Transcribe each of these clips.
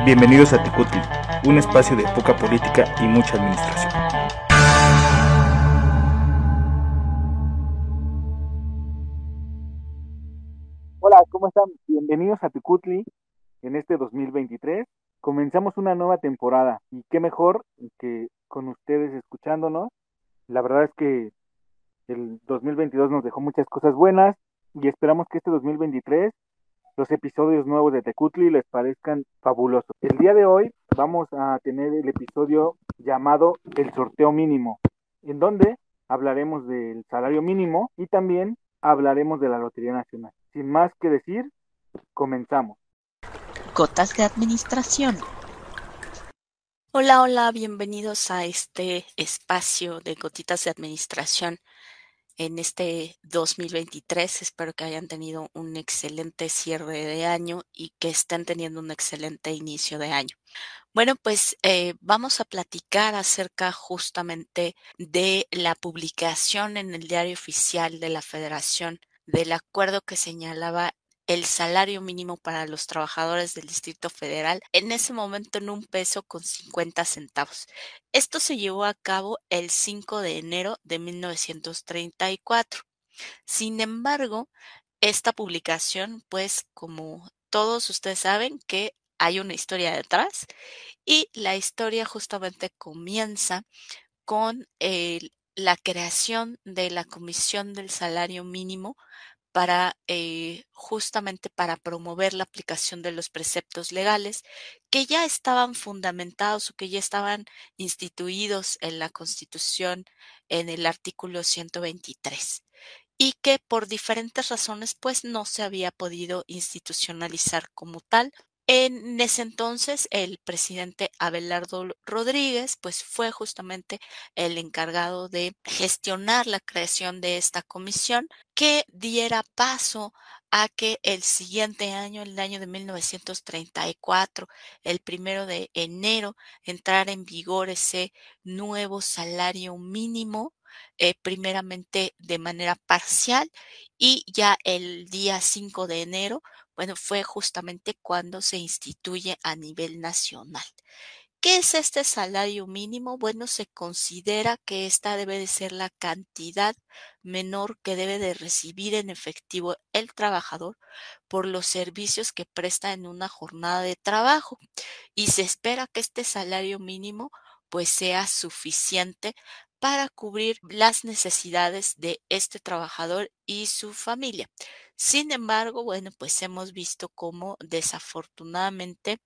Bienvenidos a Tecutli, un espacio de poca política y mucha administración. Hola, ¿cómo están? Bienvenidos a Tecutli en este 2023. Comenzamos una nueva temporada y qué mejor que con ustedes escuchándonos. La verdad es que el 2022 nos dejó muchas cosas buenas y esperamos que este 2023 los episodios nuevos de Tecutli les parezcan fabulosos. El día de hoy vamos a tener el episodio llamado El sorteo mínimo, en donde hablaremos del salario mínimo y también hablaremos de la Lotería Nacional. Sin más que decir, comenzamos. Gotas de Administración. Hola, hola, bienvenidos a este espacio de Gotitas de Administración en este 2023. Espero que hayan tenido un excelente cierre de año y que estén teniendo un excelente inicio de año. Bueno, pues eh, vamos a platicar acerca justamente de la publicación en el diario oficial de la Federación del acuerdo que señalaba el salario mínimo para los trabajadores del Distrito Federal, en ese momento en un peso con 50 centavos. Esto se llevó a cabo el 5 de enero de 1934. Sin embargo, esta publicación, pues como todos ustedes saben que hay una historia detrás y la historia justamente comienza con la creación de la Comisión del Salario Mínimo para eh, justamente para promover la aplicación de los preceptos legales que ya estaban fundamentados o que ya estaban instituidos en la Constitución en el artículo 123 y que por diferentes razones pues no se había podido institucionalizar como tal en ese entonces, el presidente Abelardo Rodríguez, pues fue justamente el encargado de gestionar la creación de esta comisión que diera paso a que el siguiente año, el año de 1934, el primero de enero, entrara en vigor ese nuevo salario mínimo eh, primeramente de manera parcial y ya el día 5 de enero bueno, fue justamente cuando se instituye a nivel nacional. ¿Qué es este salario mínimo? Bueno, se considera que esta debe de ser la cantidad menor que debe de recibir en efectivo el trabajador por los servicios que presta en una jornada de trabajo y se espera que este salario mínimo pues sea suficiente para cubrir las necesidades de este trabajador y su familia. Sin embargo, bueno, pues hemos visto cómo desafortunadamente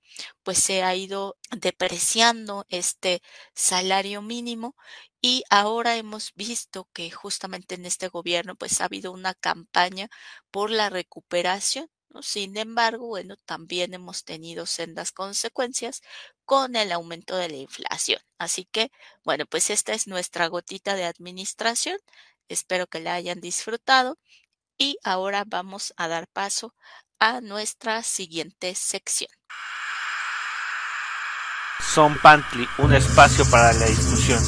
pues se ha ido depreciando este salario mínimo y ahora hemos visto que justamente en este gobierno pues ha habido una campaña por la recuperación sin embargo, bueno, también hemos tenido sendas consecuencias con el aumento de la inflación. Así que, bueno, pues esta es nuestra gotita de administración. Espero que la hayan disfrutado y ahora vamos a dar paso a nuestra siguiente sección. Son Pantli, un espacio para la discusión.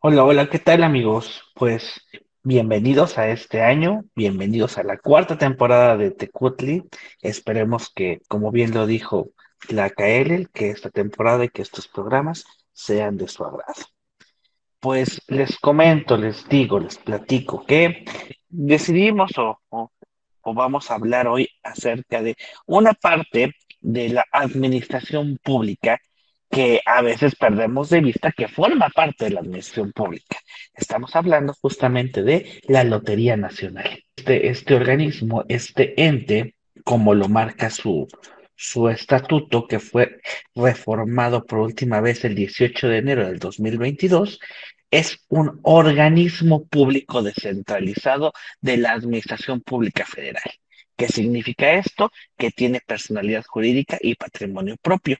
Hola, hola, ¿qué tal amigos? Pues bienvenidos a este año, bienvenidos a la cuarta temporada de Tecutli. Esperemos que, como bien lo dijo la KL, que esta temporada y que estos programas sean de su agrado pues les comento, les digo, les platico que decidimos o, vamos a hablar hoy acerca de una parte de la administración pública que a veces perdemos de vista que forma parte de la administración pública. Estamos hablando justamente de la Lotería Nacional. Este, este organismo, este ente, como lo marca su, su estatuto, que fue reformado por última vez el 18 de enero del 2022, es un organismo público descentralizado de la Administración Pública Federal. ¿Qué significa esto? Que tiene personalidad jurídica y patrimonio propio.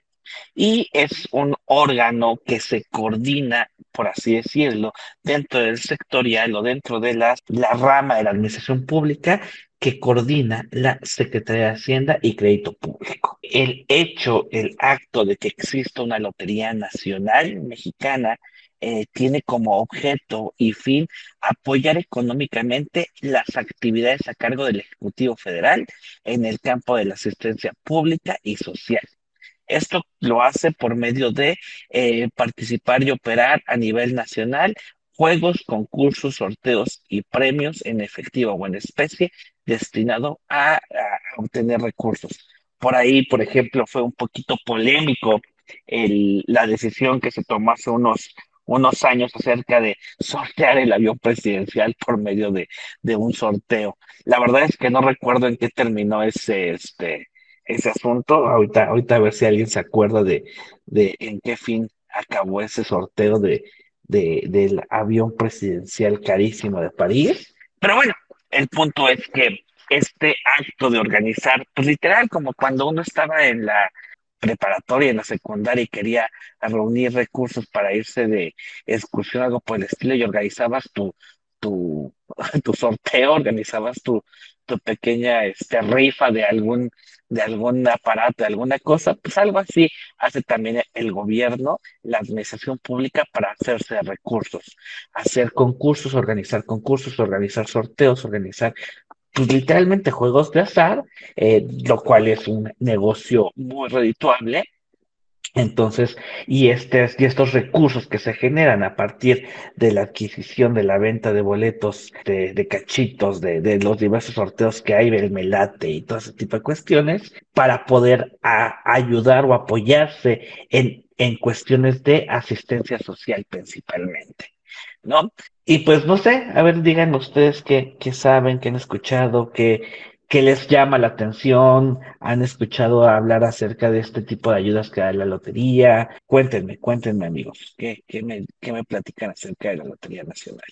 Y es un órgano que se coordina, por así decirlo, dentro del sectorial o dentro de la, la rama de la administración pública que coordina la Secretaría de Hacienda y Crédito Público. El hecho, el acto de que exista una Lotería Nacional Mexicana eh, tiene como objeto y fin apoyar económicamente las actividades a cargo del Ejecutivo Federal en el campo de la asistencia pública y social. Esto lo hace por medio de eh, participar y operar a nivel nacional juegos, concursos, sorteos y premios en efectivo o en especie destinado a, obtener recursos. Por ahí, por ejemplo, fue un poquito polémico la decisión que se tomó hace unos, unos años acerca de sortear el avión presidencial por medio de, un sorteo. La verdad es que no recuerdo en qué terminó ese, este, ese asunto. Ahorita, ahorita a ver si alguien se acuerda de, de en qué fin acabó ese sorteo de, del avión presidencial carísimo de París. Pero bueno, el punto es que este acto de organizar, pues literal, como cuando uno estaba en la preparatoria, en la secundaria y quería reunir recursos para irse de excursión, algo por el estilo, y organizabas tu, tu, tu sorteo, organizabas tu, tu pequeña este, rifa de algún, de algún aparato, de alguna cosa, pues algo así hace también el gobierno, la administración pública para hacerse recursos, hacer concursos, organizar concursos, organizar sorteos, organizar pues, literalmente juegos de azar, eh, lo cual es un negocio muy redituable entonces, y, estos, y estos recursos que se generan a partir de la adquisición, de la venta de boletos, de, cachitos, de, los diversos sorteos que hay, del melate y todo ese tipo de cuestiones, para poder ayudar o apoyarse en, en cuestiones de asistencia social principalmente, ¿no? Y pues no sé, a ver, digan ustedes qué, qué saben, qué han escuchado, qué, ¿Qué les llama la atención? ¿Han escuchado hablar acerca de este tipo de ayudas que da la lotería? Cuéntenme, cuéntenme amigos, ¿qué, qué, me, qué me platican acerca de la Lotería Nacional?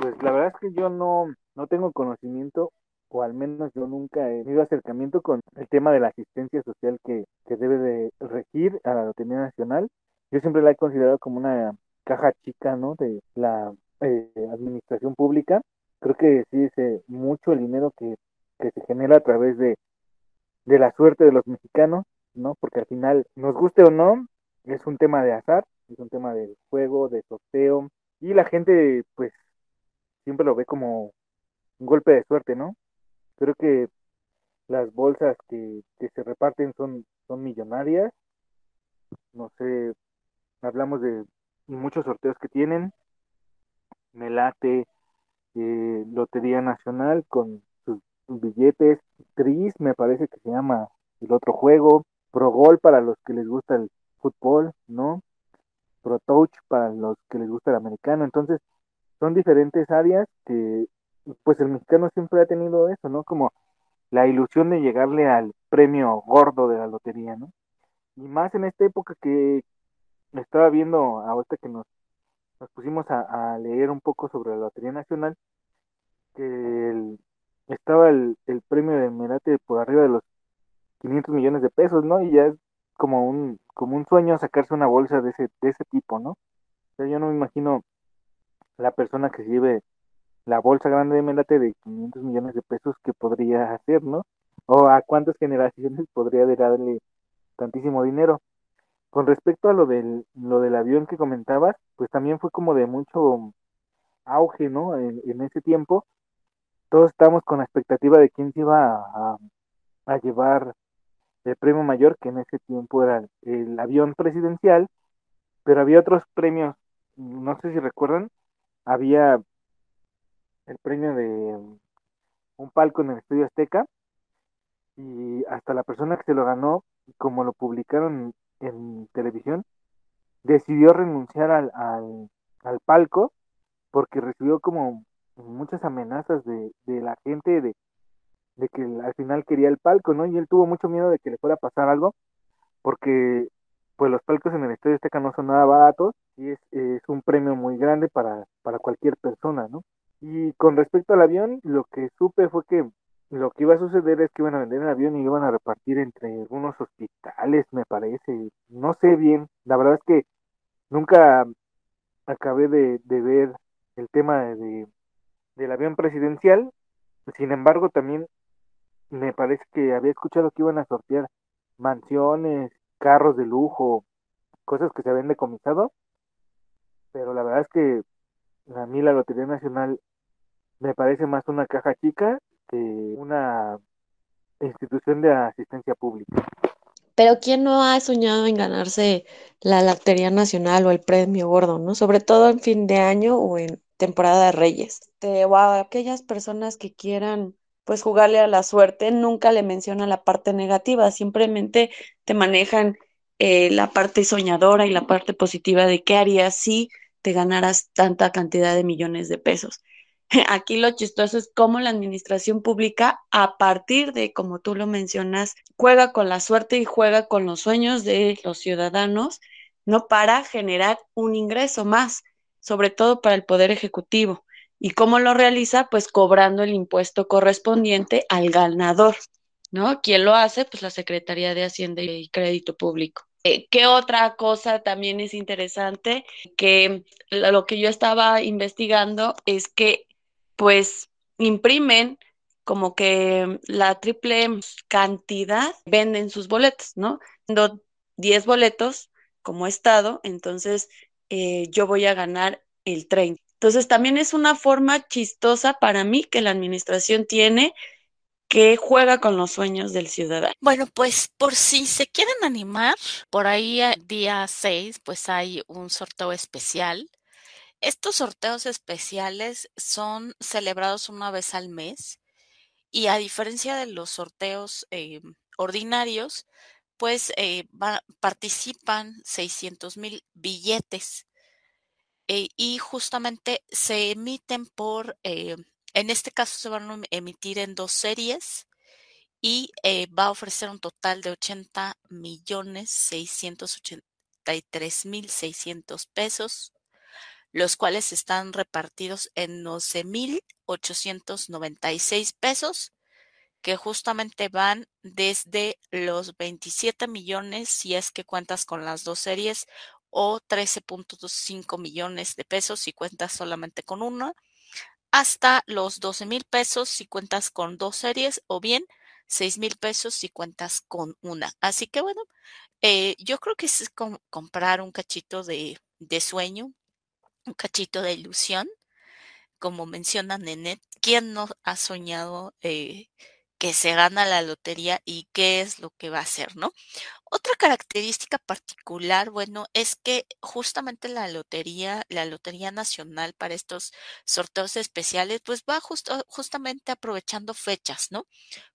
Pues la verdad es que yo no, no tengo conocimiento, o al menos yo nunca he tenido acercamiento con el tema de la asistencia social que, que debe de regir a la Lotería Nacional. Yo siempre la he considerado como una caja chica, ¿no? De la eh, administración pública. Creo que sí es eh, mucho el dinero que que se genera a través de, de la suerte de los mexicanos, ¿no? Porque al final, nos guste o no, es un tema de azar, es un tema del juego, de sorteo, y la gente, pues, siempre lo ve como un golpe de suerte, ¿no? Creo que las bolsas que, que se reparten son, son millonarias, no sé, hablamos de muchos sorteos que tienen, Melate, eh, Lotería Nacional con billetes, Tris me parece que se llama el otro juego, Pro Gol para los que les gusta el fútbol, ¿no? Pro Touch para los que les gusta el americano, entonces son diferentes áreas que pues el mexicano siempre ha tenido eso, ¿no? Como la ilusión de llegarle al premio gordo de la lotería, ¿no? Y más en esta época que estaba viendo ahorita que nos, nos pusimos a, leer un poco sobre la Lotería Nacional, que estaba el, el premio de Merate por arriba de los 500 millones de pesos, ¿no? Y ya es como un, como un sueño sacarse una bolsa de ese, de ese tipo, ¿no? O sea, yo no me imagino la persona que se lleve la bolsa grande de Melate de 500 millones de pesos que podría hacer, ¿no? O a cuántas generaciones podría darle tantísimo dinero. Con respecto a lo del, lo del avión que comentabas, pues también fue como de mucho auge, ¿no? En, ese tiempo, todos estábamos con la expectativa de quién se iba a, llevar el premio mayor, que en ese tiempo era el, avión presidencial, pero había otros premios, no sé si recuerdan, había el premio de un palco en el Estudio Azteca, y hasta la persona que se lo ganó, como lo publicaron en, televisión, decidió renunciar al, al, al palco porque recibió como muchas amenazas de, de la gente de, de que al final quería el palco, ¿no? Y él tuvo mucho miedo de que le fuera a pasar algo, porque pues los palcos en el Estadio Azteca no son nada baratos y es, es un premio muy grande para, para cualquier persona, ¿no? Y con respecto al avión, lo que supe fue que lo que iba a suceder es que iban a vender el avión y iban a repartir entre algunos hospitales, me parece. No sé bien, la verdad es que nunca acabé de, de ver el tema de, del avión presidencial. Sin embargo, también me parece que había escuchado que iban a sortear mansiones, carros de lujo, cosas que se habían decomisado. pero la verdad es que a mí la Lotería Nacional me parece más una caja chica que una institución de asistencia pública. Pero ¿quién no ha soñado en ganarse la Lotería Nacional o el premio gordo, ¿no? Sobre todo en fin de año o en temporada de Reyes. o a aquellas personas que quieran pues jugarle a la suerte, nunca le mencionan la parte negativa, simplemente te manejan eh, la parte soñadora y la parte positiva de qué harías si te ganaras tanta cantidad de millones de pesos. Aquí lo chistoso es cómo la administración pública, a partir de, como tú lo mencionas, juega con la suerte y juega con los sueños de los ciudadanos, no para generar un ingreso más, sobre todo para el Poder Ejecutivo. ¿Y cómo lo realiza? Pues cobrando el impuesto correspondiente al ganador, ¿no? ¿Quién lo hace? Pues la Secretaría de Hacienda y Crédito Público. Eh, ¿Qué otra cosa también es interesante? Que lo que yo estaba investigando es que pues imprimen como que la triple cantidad venden sus boletos, ¿no? Dando 10 boletos como Estado, entonces eh, yo voy a ganar el 30. Entonces también es una forma chistosa para mí que la administración tiene que juega con los sueños del ciudadano. Bueno, pues por si se quieren animar, por ahí eh, día 6, pues hay un sorteo especial estos sorteos especiales son celebrados una vez al mes y a diferencia de los sorteos eh, ordinarios, pues eh, participan 600 mil billetes eh, y justamente se emiten por, en este caso se van a emitir en dos series y va a ofrecer un total de 80 millones 683 mil 600 pesos los cuales están repartidos en 12.896 pesos, que justamente van desde los 27 millones, si es que cuentas con las dos series, o 13.5 millones de pesos si cuentas solamente con una, hasta los 12 mil pesos si cuentas con dos series, o bien 6 mil pesos si cuentas con una. Así que bueno, eh, yo creo que es comprar un cachito de, de sueño, un cachito de ilusión, como menciona Nenet, ¿quién no ha soñado eh, que se gana la lotería y qué es lo que va a hacer, ¿no? Otra característica particular, bueno, es que justamente la lotería, la lotería nacional para estos sorteos especiales, pues va justo, justamente aprovechando fechas, ¿no?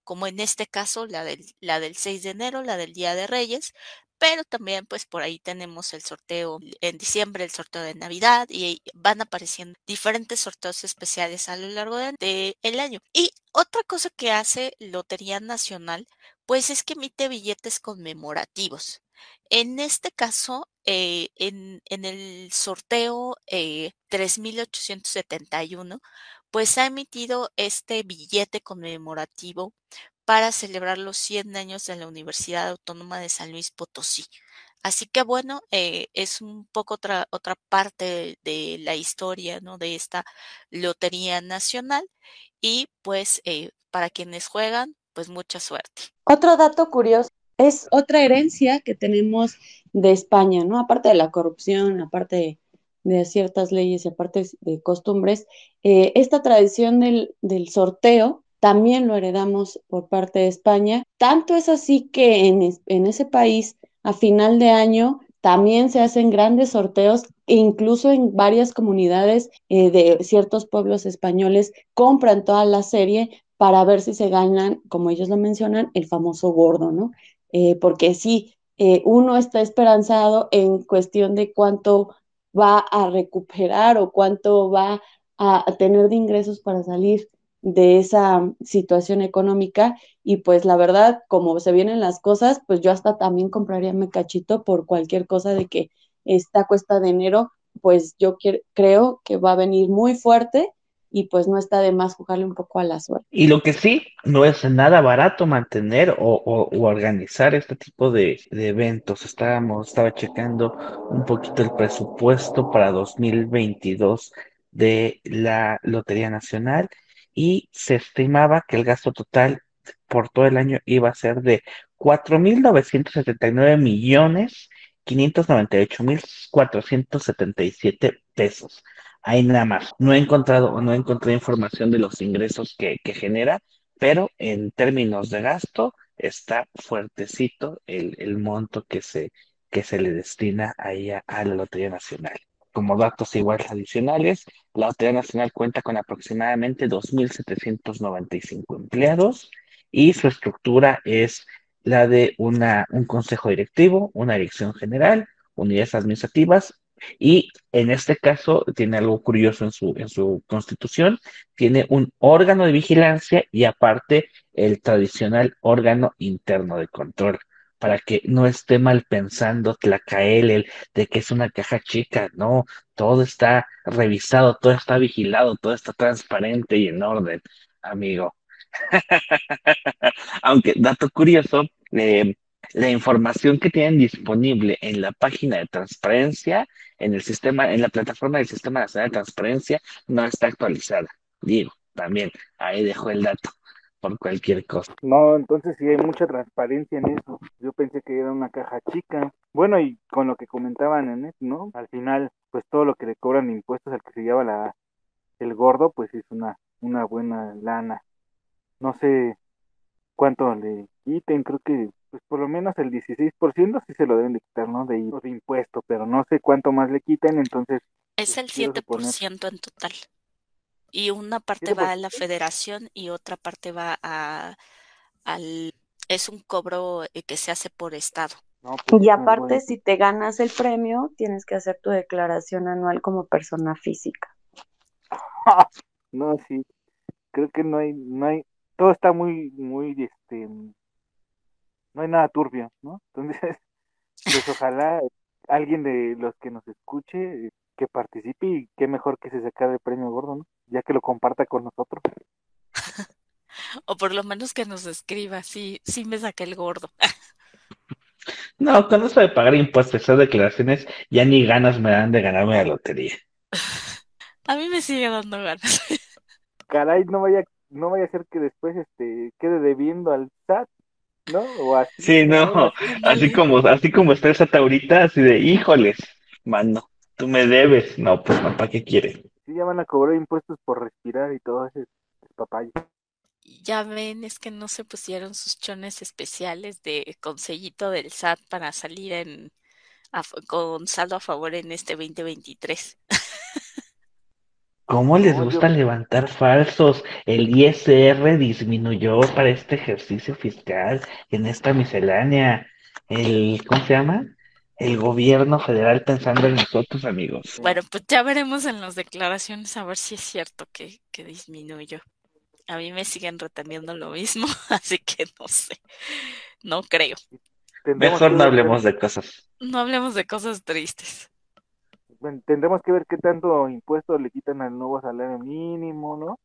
Como en este caso la del, la del 6 de enero, la del Día de Reyes, pero también pues por ahí tenemos el sorteo en diciembre, el sorteo de Navidad y van apareciendo diferentes sorteos especiales a lo largo del de, año. Y otra cosa que hace Lotería Nacional pues es que emite billetes conmemorativos. En este caso, eh, en, en, el sorteo eh, 3871, pues ha emitido este billete conmemorativo para celebrar los 100 años de la Universidad Autónoma de San Luis Potosí. Así que bueno, eh, es un poco otra, otra parte de, la historia ¿no? de esta Lotería Nacional y pues eh, para quienes juegan, pues mucha suerte. Otro dato curioso es otra herencia que tenemos de España, ¿no? Aparte de la corrupción, aparte de, ciertas leyes y aparte de costumbres, eh, esta tradición del, del sorteo también lo heredamos por parte de España. Tanto es así que en, ese país, a final de año, también se hacen grandes sorteos e incluso en varias comunidades eh, de ciertos pueblos españoles compran toda la serie para ver si se ganan, como ellos lo mencionan, el famoso gordo, ¿no? Eh, porque sí, eh, uno está esperanzado en cuestión de cuánto va a recuperar o cuánto va a tener de ingresos para salir de esa situación económica y pues la verdad, como se vienen las cosas, pues yo hasta también compraría mi cachito por cualquier cosa de que esta cuesta de enero, pues yo creo que va a venir muy fuerte y pues no está de más jugarle un poco a la suerte. Y lo que sí, no es nada barato mantener o, organizar este tipo de, de, eventos. Estábamos, estaba checando un poquito el presupuesto para 2022 de la Lotería Nacional y se estimaba que el gasto total por todo el año iba a ser de 4.979 millones 598 mil 477 pesos. Ahí nada más. No he encontrado o no he encontrado información de los ingresos que, que genera, pero en términos de gasto está fuertecito el, el monto que se, que se le destina ahí a, a la Lotería Nacional. Como datos iguales adicionales, la Lotería Nacional cuenta con aproximadamente 2.795 empleados y su estructura es la de una, un consejo directivo, una dirección general, unidades administrativas y en este caso tiene algo curioso en su, en su constitución, tiene un órgano de vigilancia y aparte el tradicional órgano interno de control, para que no esté mal pensando Tlacael el de que es una caja chica, no, todo está revisado, todo está vigilado, todo está transparente y en orden, amigo. Aunque, dato curioso, eh, la información que tienen disponible en la página de transparencia, en el sistema, en la plataforma del Sistema Nacional de Transparencia, no está actualizada. Digo, también, ahí dejo el dato por cualquier cosa. No, entonces sí hay mucha transparencia en eso. Yo pensé que era una caja chica. Bueno, y con lo que comentaban en eso, ¿no? Al final, pues todo lo que le cobran impuestos al que se lleva la, el gordo, pues es una, una buena lana. No sé cuánto le quiten, creo que pues por lo menos el 16% sí se lo deben de quitar, ¿no? De, de impuesto, pero no sé cuánto más le quiten, entonces... Es el quiero 7% suponer- en total. Y una parte va a la 7%. federación y otra parte va a, al... Es un cobro eh, que se hace por estado. No, pues Y aparte, bueno. si te ganas el premio, tienes que hacer tu declaración anual como persona física. No, sí, creo que no hay, no hay, todo está muy, muy, este, no hay nada turbio, ¿no? Entonces, pues ojalá alguien de los que nos escuche, eh, que participe y qué mejor que se sacar el premio gordo, ¿no? Ya que lo comparta con nosotros. O por lo menos que nos escriba, sí, sí me saqué el gordo. No, con eso de pagar impuestos, esas declaraciones, ya ni ganas me dan de ganarme la lotería. A mí me sigue dando ganas. Caray, no vaya, no vaya a ser que después, este, quede debiendo al SAT, ¿no? O así, Sí, no, Así. como, así como está esa taurita, así de, híjoles, mano, tú me debes. No, pues no, ¿para qué quiere? Sí, ya van a cobrar impuestos por respirar y todo ese papayo. Ya ven, es que no se pusieron sus chones especiales de consellito del SAT para salir en a con saldo a favor en este 2023. ¿Cómo les gusta levantar falsos? El ISR disminuyó para este ejercicio fiscal en esta miscelánea. El, ¿cómo se llama? El gobierno federal pensando en nosotros, amigos. Bueno, pues ya veremos en las declaraciones a ver si es cierto que, que disminuyó. A mí me siguen reteniendo lo mismo, así que no sé, no creo. Mejor no hablemos de cosas. No hablemos de cosas tristes. bueno, tendremos que ver qué tanto impuesto le quitan al nuevo salario mínimo, ¿no?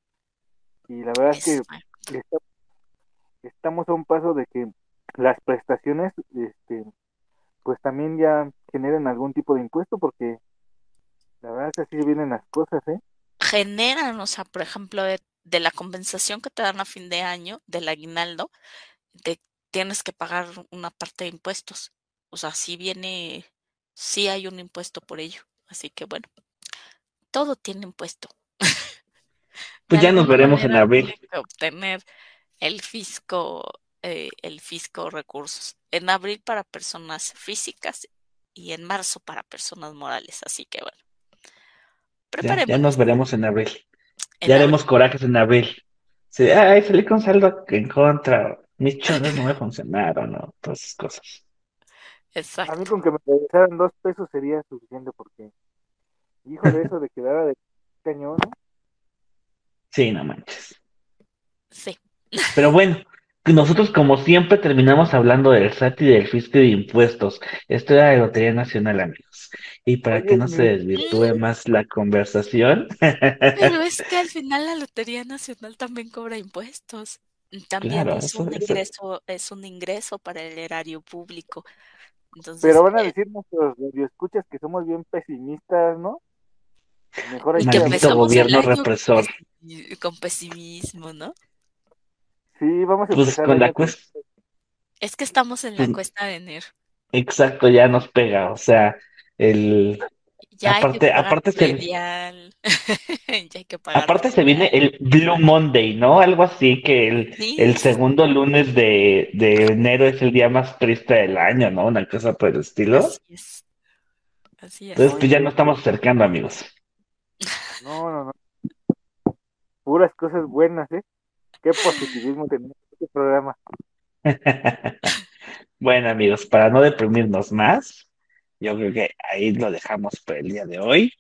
Y la verdad es que está- estamos a un paso de que las prestaciones, este, pues también ya generen algún tipo de impuesto, porque la verdad es que así vienen las cosas, ¿eh? generan, o sea, por ejemplo, de, de la compensación que te dan a fin de año, del aguinaldo, te tienes que pagar una parte de impuestos. O sea, sí viene, sí hay un impuesto por ello. Así que bueno, todo tiene impuesto. Pues De ya nos veremos en abril. obtener el fisco, eh, el fisco recursos. En abril para personas físicas y en marzo para personas morales. Así que bueno. Ya, ya nos veremos en abril. en Ya abril. haremos corajes en abril. Sí, ay, salí con saldo en contra. Mis chones no me funcionaron, ¿no? Todas esas cosas. A Exacto. mí con que me regresaran dos pesos sería suficiente, porque, híjole, eso de quedar de cañón, ¿no? Sí, no manches. Sí. Pero bueno, nosotros como siempre terminamos hablando del SAT y del fisco y de impuestos. Esto era de Lotería Nacional, amigos. Y para Oye, que no se desvirtúe más la conversación, Pero es que al final la Lotería Nacional también cobra impuestos. También Claro, es eso- un eso- ingreso, es un ingreso para el erario público. Entonces, Pero van a eh, decir nuestros escuchas que somos bien pesimistas, ¿no? Mejor hay y que gobierno represor. con pesimismo, ¿no? Sí, vamos a Pues empezar con la cuesta. Es que estamos en la Pues- cuesta de enero. Exacto, ya nos pega. O sea, el, Ya Aparte, hay que aparte se, ya hay que pagar aparte se viene el Blue Monday, ¿no? Algo así que el, Sí, el segundo lunes de, de enero es el día más triste del año, ¿no? Una cosa por el estilo. así es. Así es. Entonces, pues ya nos estamos acercando, amigos. no, no, no. Puras cosas buenas, ¿eh? Qué positivismo tenemos en este programa. Bueno, amigos, para no deprimirnos más, yo creo que ahí lo dejamos por el día de hoy.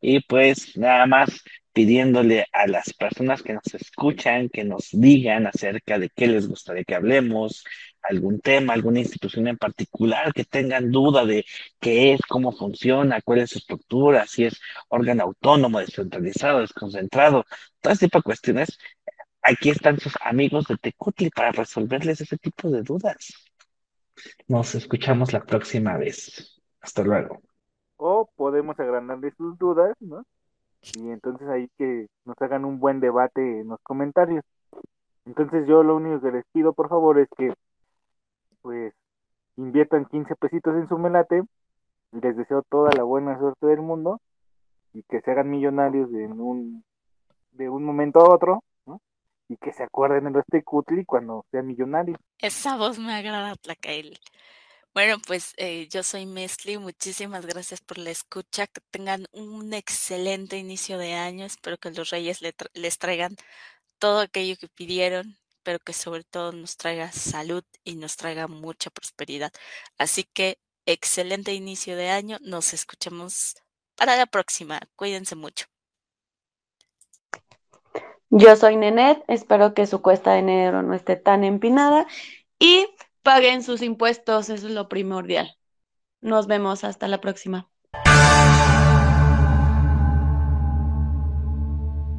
Y pues nada más pidiéndole a las personas que nos escuchan que nos digan acerca de qué les gustaría que hablemos, algún tema, alguna institución en particular que tengan duda de qué es, cómo funciona, cuál es su estructura, si es órgano autónomo, descentralizado, desconcentrado, todo ese tipo de cuestiones. Aquí están sus amigos de Tecutli para resolverles ese tipo de dudas. Nos escuchamos la próxima vez. Hasta luego. O podemos agrandarle sus dudas, ¿no? Y entonces ahí que nos hagan un buen debate en los comentarios. Entonces yo lo único que les pido, por favor, es que pues inviertan 15 pesitos en su melate. Les deseo toda la buena suerte del mundo y que se hagan millonarios de un, de un momento a otro. Y que se acuerden de los Tecutli cuando sean millonarios. Esa voz me agrada, Tlacael. Bueno, pues eh, yo soy Mesli, muchísimas gracias por la escucha, que tengan un excelente inicio de año, espero que los reyes le tra- les traigan todo aquello que pidieron, pero que sobre todo nos traiga salud y nos traiga mucha prosperidad. Así que excelente inicio de año, nos escuchamos para la próxima, cuídense mucho. Yo soy Nenet, espero que su cuesta de enero no esté tan empinada y paguen sus impuestos, eso es lo primordial. Nos vemos hasta la próxima.